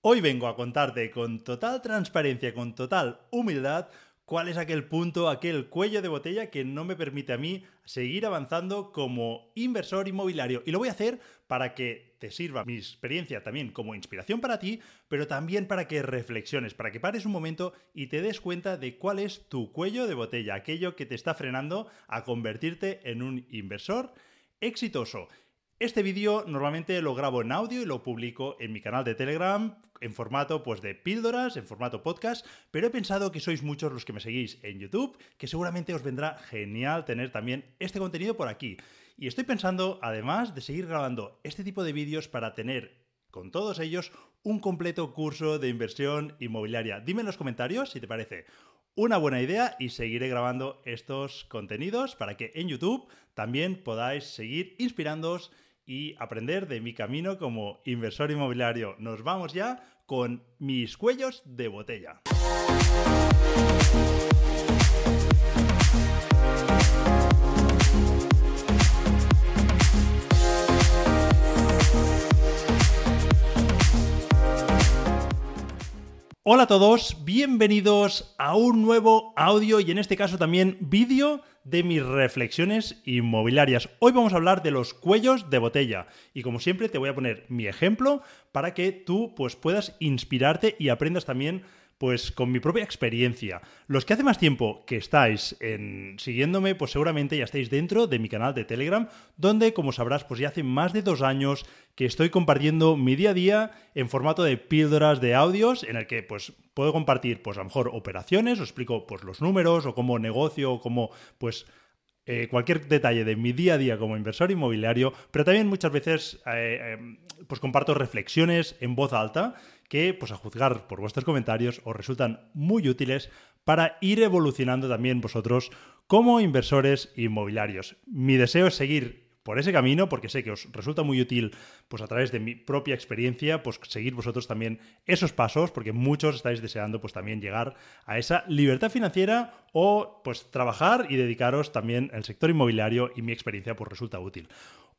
Hoy vengo a contarte con total transparencia, con total humildad, cuál es aquel punto, aquel cuello de botella que no me permite a mí seguir avanzando como inversor inmobiliario. Y lo voy a hacer para que te sirva mi experiencia también como inspiración para ti, pero también para que reflexiones, para que pares un momento y te des cuenta de cuál es tu cuello de botella, aquello que te está frenando a convertirte en un inversor exitoso. Este vídeo normalmente lo grabo en audio y lo publico en mi canal de Telegram en formato pues de píldoras, en formato podcast, pero he pensado que sois muchos los que me seguís en YouTube, que seguramente os vendrá genial tener también este contenido por aquí. Y estoy pensando además de seguir grabando este tipo de vídeos para tener con todos ellos un completo curso de inversión inmobiliaria. Dime en los comentarios si te parece una buena idea y seguiré grabando estos contenidos para que en YouTube también podáis seguir inspirándoos y aprender de mi camino como inversor inmobiliario. Nos vamos ya con mis cuellos de botella. Hola a todos, bienvenidos a un nuevo audio y en este caso también vídeo de mis reflexiones inmobiliarias. Hoy vamos a hablar de los cuellos de botella y como siempre te voy a poner mi ejemplo para que tú pues puedas inspirarte y aprendas también pues con mi propia experiencia. Los que hace más tiempo que estáis en, siguiéndome, pues seguramente ya estáis dentro de mi canal de Telegram, donde, como sabrás, pues ya hace más de dos años que estoy compartiendo mi día a día en formato de píldoras de audios, en el que pues puedo compartir, pues a lo mejor operaciones, os explico pues los números o cómo negocio o cómo pues eh, cualquier detalle de mi día a día como inversor inmobiliario, pero también muchas veces eh, eh, pues comparto reflexiones en voz alta que, pues a juzgar por vuestros comentarios, os resultan muy útiles para ir evolucionando también vosotros como inversores inmobiliarios. Mi deseo es seguir por ese camino, porque sé que os resulta muy útil, pues a través de mi propia experiencia, pues seguir vosotros también esos pasos, porque muchos estáis deseando pues también llegar a esa libertad financiera o pues trabajar y dedicaros también al sector inmobiliario y mi experiencia pues resulta útil.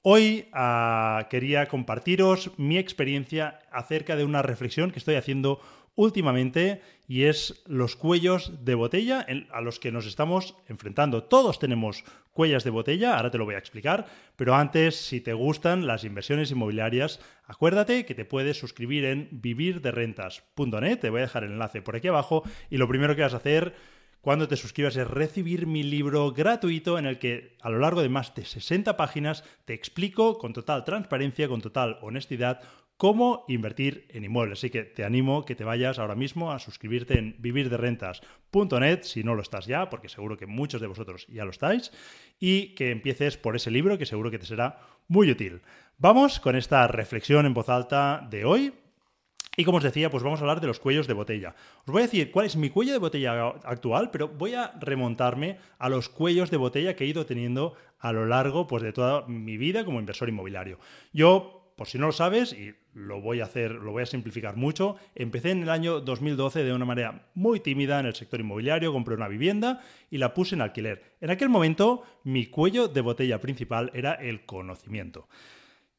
Hoy ah, quería compartiros mi experiencia acerca de una reflexión que estoy haciendo últimamente y es los cuellos de botella a los que nos estamos enfrentando. Todos tenemos cuellas de botella, ahora te lo voy a explicar, pero antes, si te gustan las inversiones inmobiliarias, acuérdate que te puedes suscribir en vivirderrentas.net, te voy a dejar el enlace por aquí abajo y lo primero que vas a hacer cuando te suscribas es recibir mi libro gratuito en el que a lo largo de más de 60 páginas te explico con total transparencia, con total honestidad, cómo invertir en inmuebles. Así que te animo que te vayas ahora mismo a suscribirte en vivirderrentas.net si no lo estás ya, porque seguro que muchos de vosotros ya lo estáis, y que empieces por ese libro que seguro que te será muy útil. Vamos con esta reflexión en voz alta de hoy y como os decía, pues vamos a hablar de los cuellos de botella. Os voy a decir cuál es mi cuello de botella actual, pero voy a remontarme a los cuellos de botella que he ido teniendo a lo largo pues, de toda mi vida como inversor inmobiliario. Yo, por si no lo sabes, y lo voy a hacer, lo voy a simplificar mucho, empecé en el año 2012 de una manera muy tímida en el sector inmobiliario, compré una vivienda y la puse en alquiler. En aquel momento, mi cuello de botella principal era el conocimiento.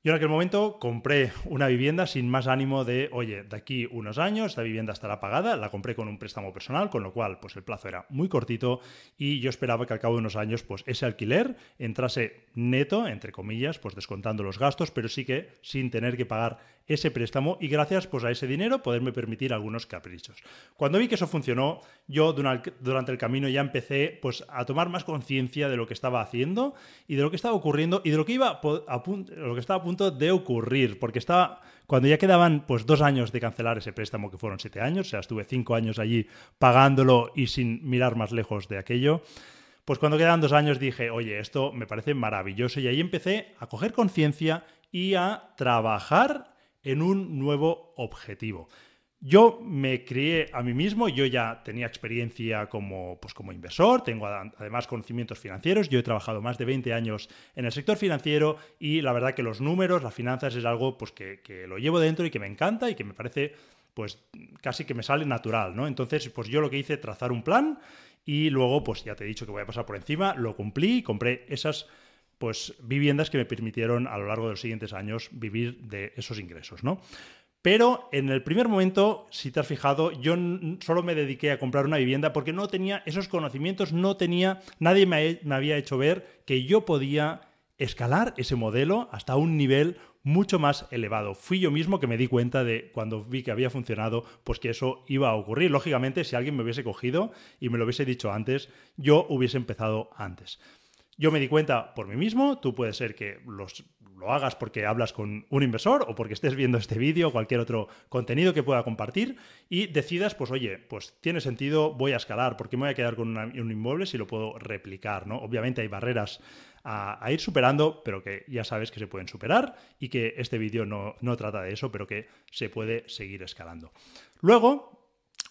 Yo en aquel momento compré una vivienda sin más ánimo de, oye, de aquí unos años esta vivienda estará pagada, la compré con un préstamo personal, con lo cual pues el plazo era muy cortito y yo esperaba que al cabo de unos años pues ese alquiler entrase neto, entre comillas, pues descontando los gastos, pero sí que sin tener que pagar ese préstamo y gracias pues a ese dinero poderme permitir algunos caprichos. Cuando vi que eso funcionó, yo durante el camino ya empecé pues a tomar más conciencia de lo que estaba haciendo y de lo que estaba ocurriendo y de lo que iba a, lo que estaba a punto de ocurrir, porque estaba cuando ya quedaban pues dos años de cancelar ese préstamo que fueron siete años, o sea, estuve cinco años allí pagándolo y sin mirar más lejos de aquello. Pues cuando quedaban dos años dije, oye, esto me parece maravilloso y ahí empecé a coger conciencia y a trabajar en un nuevo objetivo. Yo me crié a mí mismo, yo ya tenía experiencia como, pues como inversor, tengo además conocimientos financieros, yo he trabajado más de 20 años en el sector financiero y la verdad que los números, las finanzas es algo pues que, que lo llevo dentro y que me encanta y que me parece pues casi que me sale natural, ¿no? Entonces, pues yo lo que hice, trazar un plan y luego, pues ya te he dicho que voy a pasar por encima, lo cumplí y compré esas pues viviendas que me permitieron a lo largo de los siguientes años vivir de esos ingresos, ¿no? Pero en el primer momento, si te has fijado, yo solo me dediqué a comprar una vivienda porque no tenía esos conocimientos, no tenía, nadie me, me había hecho ver que yo podía escalar ese modelo hasta un nivel mucho más elevado. Fui yo mismo que me di cuenta de cuando vi que había funcionado, pues que eso iba a ocurrir. Lógicamente, si alguien me hubiese cogido y me lo hubiese dicho antes, yo hubiese empezado antes. Yo me di cuenta por mí mismo, tú puede ser que los, lo hagas porque hablas con un inversor o porque estés viendo este vídeo o cualquier otro contenido que pueda compartir y decidas, pues oye, pues tiene sentido, voy a escalar, porque me voy a quedar con un inmueble si lo puedo replicar, ¿no? Obviamente hay barreras a, ir superando, pero que ya sabes que se pueden superar y que este vídeo no, no trata de eso, pero que se puede seguir escalando. Luego,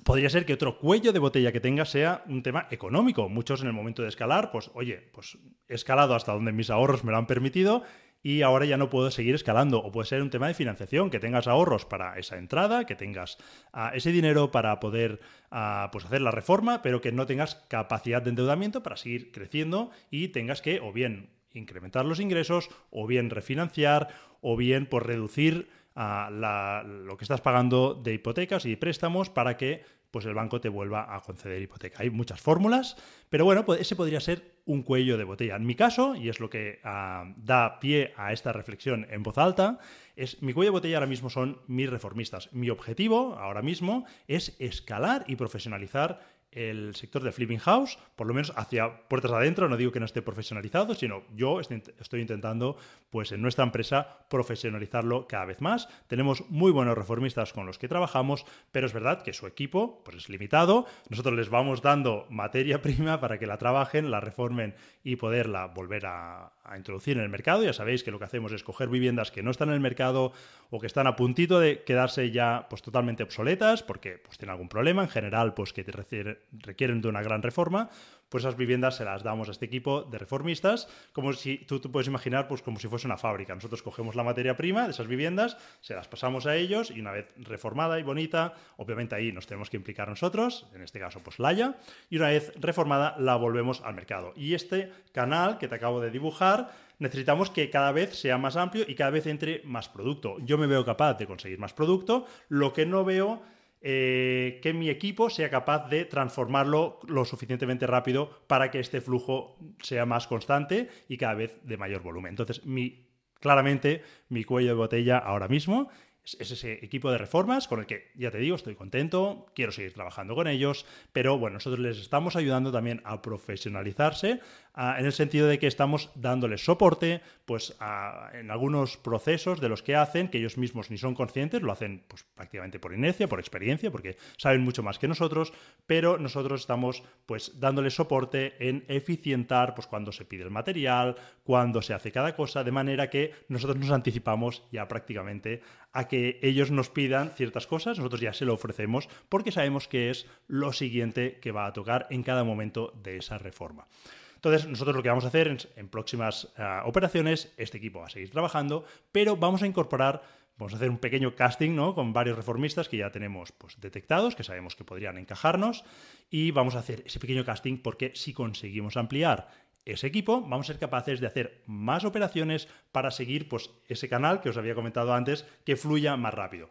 Podría ser que otro cuello de botella que tenga sea un tema económico. Muchos en el momento de escalar, pues oye, pues he escalado hasta donde mis ahorros me lo han permitido y ahora ya no puedo seguir escalando. O puede ser un tema de financiación, que tengas ahorros para esa entrada, que tengas ah, ese dinero para poder ah, pues hacer la reforma, pero que no tengas capacidad de endeudamiento para seguir creciendo y tengas que o bien incrementar los ingresos, o bien refinanciar, o bien por pues, ah, lo que estás pagando de hipotecas y préstamos para que pues el banco te vuelva a conceder hipoteca. Hay muchas fórmulas, pero bueno, pues ese podría ser un cuello de botella. En mi caso, y es lo que ah, da pie a esta reflexión en voz alta, es mi cuello de botella ahora mismo son mis reformistas. Mi objetivo ahora mismo es escalar y profesionalizar el sector de flipping house, por lo menos hacia puertas adentro, no digo que no esté profesionalizado, sino yo estoy intentando, pues en nuestra empresa, profesionalizarlo cada vez más. Tenemos muy buenos reformistas con los que trabajamos, pero es verdad que su equipo pues, es limitado. Nosotros les vamos dando materia prima para que la trabajen, la reformen y poderla volver a, a introducir en el mercado. Ya sabéis que lo que hacemos es coger viviendas que no están en el mercado o que están a puntito de quedarse ya pues, totalmente obsoletas porque pues, tienen algún problema, en general pues, que requieren de una gran reforma, pues esas viviendas se las damos a este equipo de reformistas, como si tú, tú puedes imaginar, pues como si fuese una fábrica. Nosotros cogemos la materia prima de esas viviendas, se las pasamos a ellos y una vez reformada y bonita, obviamente ahí nos tenemos que implicar nosotros, en este caso pues Laia, y una vez reformada la volvemos al mercado. Y este canal que te acabo de dibujar, necesitamos que cada vez sea más amplio y cada vez entre más producto. Yo me veo capaz de conseguir más producto, lo que no veo eh, que mi equipo sea capaz de transformarlo lo suficientemente rápido para que este flujo sea más constante y cada vez de mayor volumen. Entonces, claramente, mi cuello de botella ahora mismo es ese equipo de reformas con el que, ya te digo, estoy contento, quiero seguir trabajando con ellos, pero bueno, nosotros les estamos ayudando también a profesionalizarse en el sentido de que estamos dándoles soporte pues, en algunos procesos de los que hacen, que ellos mismos ni son conscientes, lo hacen pues, prácticamente por inercia, por experiencia, porque saben mucho más que nosotros, pero nosotros estamos pues, dándoles soporte en eficientar pues, cuando se pide el material, cuando se hace cada cosa, de manera que nosotros nos anticipamos ya prácticamente a que ellos nos pidan ciertas cosas, nosotros ya se lo ofrecemos porque sabemos que es lo siguiente que va a tocar en cada momento de esa reforma. Entonces, nosotros lo que vamos a hacer en, próximas eh, operaciones, este equipo va a seguir trabajando, pero vamos a incorporar Vamos a hacer un pequeño casting ¿no? con varios reformistas que ya tenemos pues, detectados, que sabemos que podrían encajarnos, y vamos a hacer ese pequeño casting porque si conseguimos ampliar ese equipo, vamos a ser capaces de hacer más operaciones para seguir pues, ese canal que os había comentado antes, que fluya más rápido.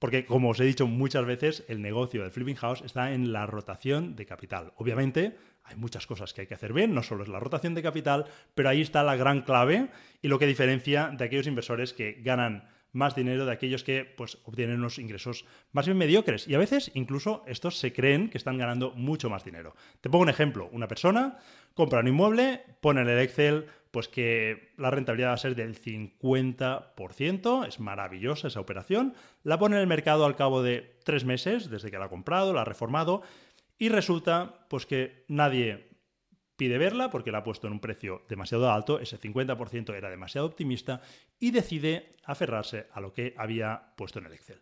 Porque, como os he dicho muchas veces, el negocio del flipping house está en la rotación de capital. Obviamente, hay muchas cosas que hay que hacer bien, no solo es la rotación de capital, pero ahí está la gran clave y lo que diferencia de aquellos inversores que ganan más dinero de aquellos que pues, obtienen unos ingresos más bien mediocres. Y a veces incluso estos se creen que están ganando mucho más dinero. Te pongo un ejemplo. Una persona compra un inmueble, pone en el Excel pues que la rentabilidad va a ser del 50%, es maravillosa esa operación, la pone en el mercado al cabo de tres meses, desde que la ha comprado, la ha reformado, y resulta pues que nadie pide verla porque la ha puesto en un precio demasiado alto, ese 50% era demasiado optimista, y decide aferrarse a lo que había puesto en el Excel.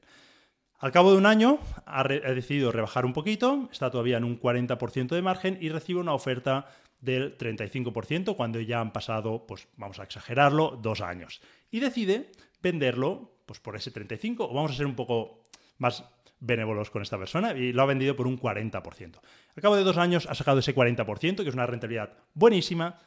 Al cabo de un año ha, decidido rebajar un poquito, está todavía en un 40% de margen y recibe una oferta del 35% cuando ya han pasado, pues vamos a exagerarlo, dos años. Y decide venderlo pues por ese 35% o vamos a ser un poco más benévolos con esta persona y lo ha vendido por un 40%. Al cabo de dos años ha sacado ese 40%, que es una rentabilidad buenísima,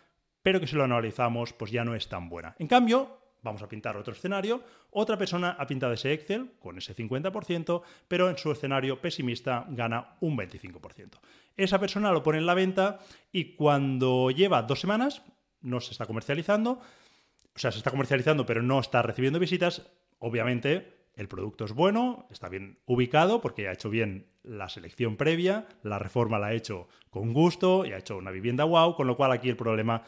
pero que si lo analizamos pues ya no es tan buena. En cambio, vamos a pintar otro escenario, otra persona ha pintado ese Excel con ese 50%, pero en su escenario pesimista gana un 25%. Esa persona lo pone en la venta y cuando lleva dos semanas, no se está comercializando, o sea, se está comercializando pero no está recibiendo visitas, obviamente el producto es bueno, está bien ubicado porque ha hecho bien la selección previa, la reforma la ha hecho con gusto y ha hecho una vivienda wow, con lo cual aquí el problema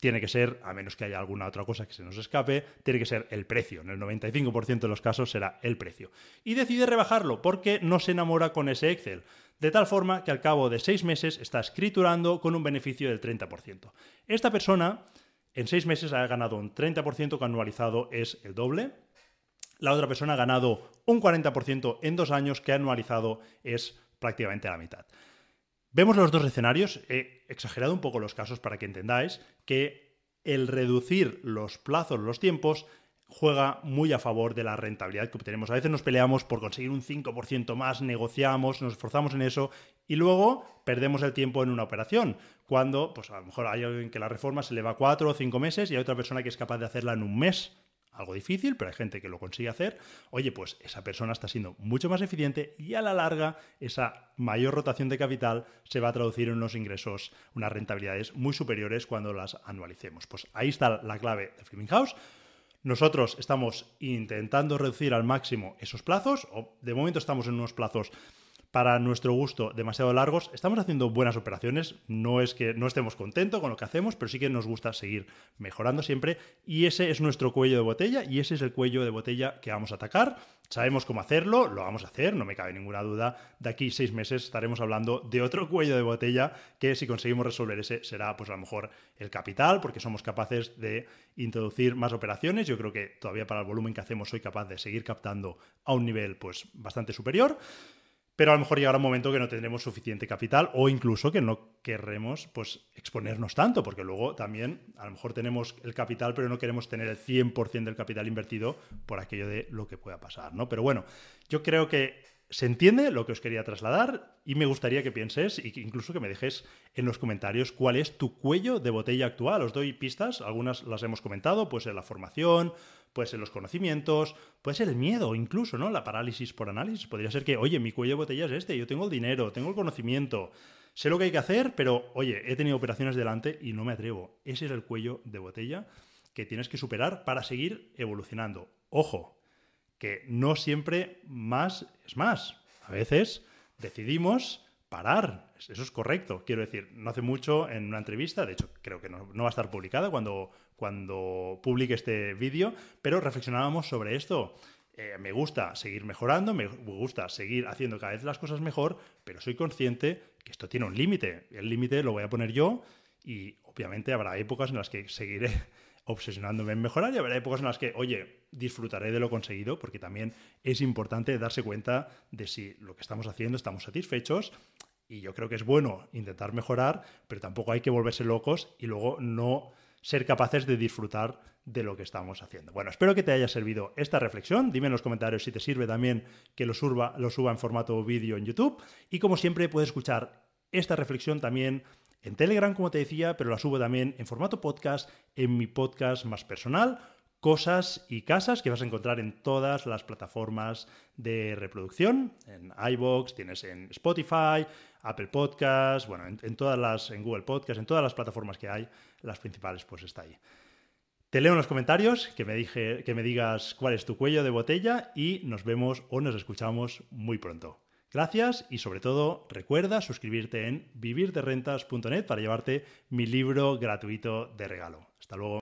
tiene que ser, a menos que haya alguna otra cosa que se nos escape, tiene que ser el precio. En el 95% de los casos será el precio. Y decide rebajarlo porque no se enamora con ese Excel. De tal forma que al cabo de seis meses está escriturando con un beneficio del 30%. Esta persona en seis meses ha ganado un 30% que anualizado es el doble. La otra persona ha ganado un 40% en dos años que anualizado es prácticamente la mitad. Vemos los dos escenarios, he exagerado un poco los casos para que entendáis que el reducir los plazos, los tiempos, juega muy a favor de la rentabilidad que obtenemos. A veces nos peleamos por conseguir un 5% más, negociamos, nos esforzamos en eso y luego perdemos el tiempo en una operación. Cuando, pues a lo mejor hay alguien que la reforma se le va cuatro o cinco meses y hay otra persona que es capaz de hacerla en un mes algo difícil, pero hay gente que lo consigue hacer, oye, pues esa persona está siendo mucho más eficiente y a la larga esa mayor rotación de capital se va a traducir en unos ingresos, unas rentabilidades muy superiores cuando las anualicemos. Pues ahí está la clave de Flipping House. Nosotros estamos intentando reducir al máximo esos plazos, o de momento estamos en unos plazos para nuestro gusto demasiado largos. Estamos haciendo buenas operaciones, no es que no estemos contentos con lo que hacemos, pero sí que nos gusta seguir mejorando siempre y ese es nuestro cuello de botella y ese es el cuello de botella que vamos a atacar. Sabemos cómo hacerlo, lo vamos a hacer, no me cabe ninguna duda. De aquí seis meses estaremos hablando de otro cuello de botella que si conseguimos resolver ese será pues a lo mejor el capital, porque somos capaces de introducir más operaciones. Yo creo que todavía para el volumen que hacemos soy capaz de seguir captando a un nivel pues bastante superior pero a lo mejor llegará un momento que no tendremos suficiente capital o incluso que no querremos pues, exponernos tanto, porque luego también a lo mejor tenemos el capital, pero no queremos tener el 100% del capital invertido por aquello de lo que pueda pasar, ¿no? Pero bueno, yo creo que se entiende lo que os quería trasladar y me gustaría que pienses que incluso que me dejes en los comentarios cuál es tu cuello de botella actual. Os doy pistas, algunas las hemos comentado, pues en la formación, puede ser los conocimientos, puede ser el miedo incluso, ¿no? La parálisis por análisis. Podría ser que, oye, mi cuello de botella es este, yo tengo el dinero, tengo el conocimiento, sé lo que hay que hacer, pero, oye, he tenido operaciones delante y no me atrevo. Ese es el cuello de botella que tienes que superar para seguir evolucionando. Ojo, que no siempre más es más. A veces decidimos parar. Eso es correcto. Quiero decir, no hace mucho en una entrevista, de hecho creo que no, va a estar publicada cuando, cuando publique este vídeo, pero reflexionábamos sobre esto. Eh, me gusta seguir mejorando, me gusta seguir haciendo cada vez las cosas mejor, pero soy consciente que esto tiene un límite. El límite lo voy a poner yo y obviamente habrá épocas en las que seguiré obsesionándome en mejorar y habrá épocas en las que, oye, disfrutaré de lo conseguido, porque también es importante darse cuenta de si lo que estamos haciendo estamos satisfechos. Y yo creo que es bueno intentar mejorar, pero tampoco hay que volverse locos y luego no ser capaces de disfrutar de lo que estamos haciendo. Bueno, espero que te haya servido esta reflexión. Dime en los comentarios si te sirve también que lo suba, lo suba en formato vídeo en YouTube. Y como siempre, puedes escuchar esta reflexión también en Telegram, como te decía, pero la subo también en formato podcast en mi podcast más personal, Cosas y Casas, que vas a encontrar en todas las plataformas de reproducción, en iBox, tienes en Spotify, Apple Podcasts, bueno, en, todas las, en Google Podcasts, en todas las plataformas que hay, las principales, pues está ahí. Te leo en los comentarios que me, dije, que me digas cuál es tu cuello de botella y nos vemos o nos escuchamos muy pronto. Gracias y sobre todo recuerda suscribirte en vivirderrentas.net para llevarte mi libro gratuito de regalo. Hasta luego.